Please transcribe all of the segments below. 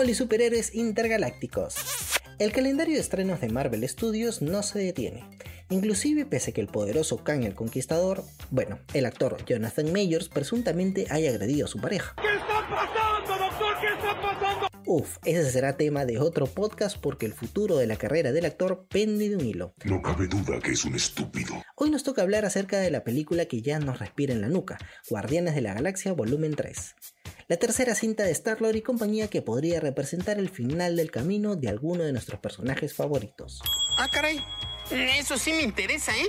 Hola superhéroes intergalácticos. El calendario de estrenos de Marvel Studios no se detiene. Inclusive pese a que el poderoso Kang el Conquistador, bueno, el actor Jonathan Majors presuntamente haya agredido a su pareja. ¿Qué está pasando, doctor? ¿Qué está pasando? Uf, ese será tema de otro podcast porque el futuro de la carrera del actor pende de un hilo. No cabe duda que es un estúpido. Hoy nos toca hablar acerca de la película que ya nos respira en la nuca, Guardianes de la Galaxia Volumen 3 la tercera cinta de Star-Lord y compañía que podría representar el final del camino de alguno de nuestros personajes favoritos. Ah, caray. Eso sí me interesa, ¿eh?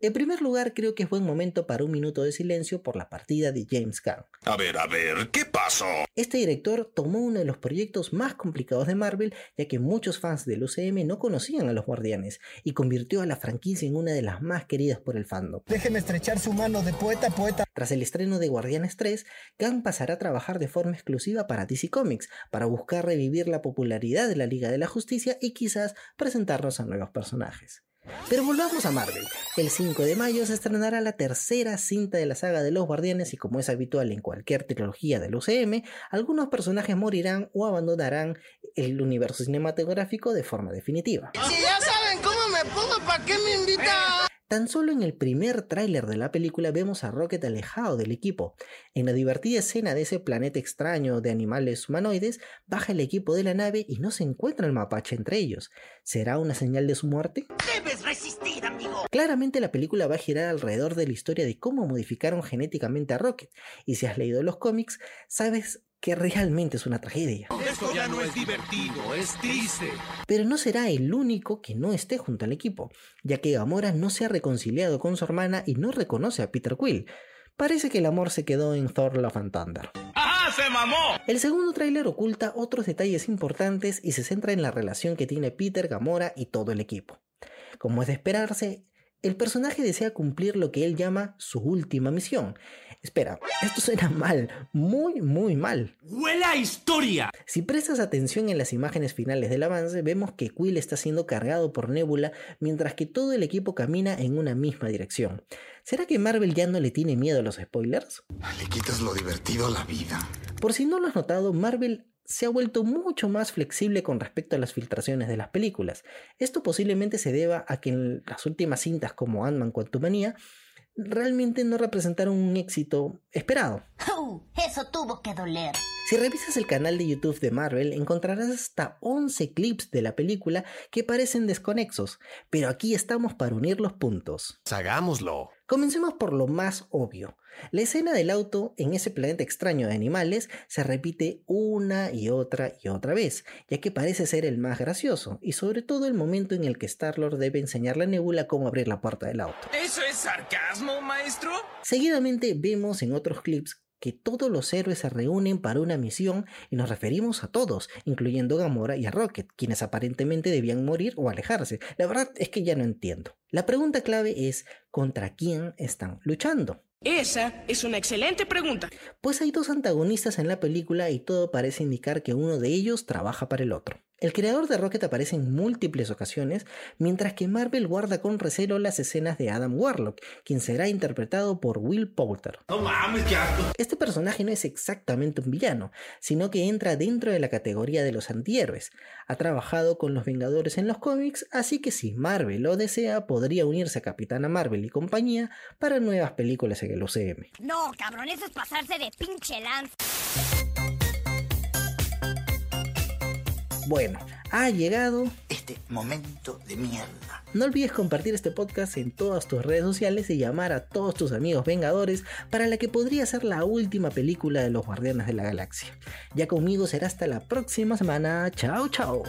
En primer lugar, creo que es buen momento para un minuto de silencio por la partida de James Gunn. A ver, a ver, ¿qué pasó? Este director tomó uno de los proyectos más complicados de Marvel, ya que muchos fans del UCM no conocían a los Guardianes, y convirtió a la franquicia en una de las más queridas por el fandom. Déjeme estrechar su mano de poeta a poeta. Tras el estreno de Guardianes 3, Gunn pasará a trabajar de forma exclusiva para DC Comics, para buscar revivir la popularidad de la Liga de la Justicia y quizás presentarnos a nuevos personajes. Pero volvamos a Marvel. El 5 de mayo se estrenará la tercera cinta de la saga de los Guardianes y como es habitual en cualquier trilogía del UCM, algunos personajes morirán o abandonarán el universo cinematográfico de forma definitiva. Si ya saben cómo me pongo, ¿para qué me invitan? Tan solo en el primer tráiler de la película vemos a Rocket alejado del equipo. En la divertida escena de ese planeta extraño de animales humanoides, baja el equipo de la nave y no se encuentra el mapache entre ellos. ¿Será una señal de su muerte? Claramente la película va a girar alrededor de la historia de cómo modificaron genéticamente a Rocket. Y si has leído los cómics, sabes que realmente es una tragedia. Esto ya no es divertido, es triste. Pero no será el único que no esté junto al equipo, ya que Gamora no se ha reconciliado con su hermana y no reconoce a Peter Quill. Parece que el amor se quedó en Thor Love and Thunder. ¡Ajá, se mamó! El segundo tráiler oculta otros detalles importantes y se centra en la relación que tiene Peter, Gamora y todo el equipo. Como es de esperarse, el personaje desea cumplir lo que él llama su última misión. Espera, esto suena mal, muy, muy mal. ¡Huele a historia! Si prestas atención en las imágenes finales del avance, vemos que Quill está siendo cargado por Nebula mientras que todo el equipo camina en una misma dirección. ¿Será que Marvel ya no le tiene miedo a los spoilers? Le quitas lo divertido a la vida. Por si no lo has notado, Marvel se ha vuelto mucho más flexible con respecto a las filtraciones de las películas. Esto posiblemente se deba a que en las últimas cintas como Ant-Man Quantumania realmente no representaron un éxito esperado. Eso tuvo que doler. Si revisas el canal de YouTube de Marvel encontrarás hasta 11 clips de la película que parecen desconexos, pero aquí estamos para unir los puntos. Hagámoslo. Comencemos por lo más obvio. La escena del auto en ese planeta extraño de animales se repite una y otra y otra vez, ya que parece ser el más gracioso, y sobre todo el momento en el que Star-Lord debe enseñarle a Nebula cómo abrir la puerta del auto. ¿Eso es sarcasmo, maestro? Seguidamente vemos en otros clips que todos los héroes se reúnen para una misión y nos referimos a todos, incluyendo Gamora y a Rocket, quienes aparentemente debían morir o alejarse. La verdad es que ya no entiendo. La pregunta clave es ¿contra quién están luchando? Esa es una excelente pregunta. Pues hay dos antagonistas en la película y todo parece indicar que uno de ellos trabaja para el otro. El creador de Rocket aparece en múltiples ocasiones, mientras que Marvel guarda con recelo las escenas de Adam Warlock, quien será interpretado por Will Poulter. No mames, qué asco. Este personaje no es exactamente un villano, sino que entra dentro de la categoría de los antihéroes. Ha trabajado con los Vengadores en los cómics, así que si Marvel lo desea, podría unirse a Capitana Marvel y compañía para nuevas películas en el UCM. No, cabrón, eso es pasarse de pinche lanza. Bueno, ha llegado. Este momento de mierda. No olvides compartir este podcast en todas tus redes sociales y llamar a todos tus amigos vengadores para la que podría ser la última película de los Guardianes de la Galaxia. Ya conmigo será hasta la próxima semana. Chao, chao.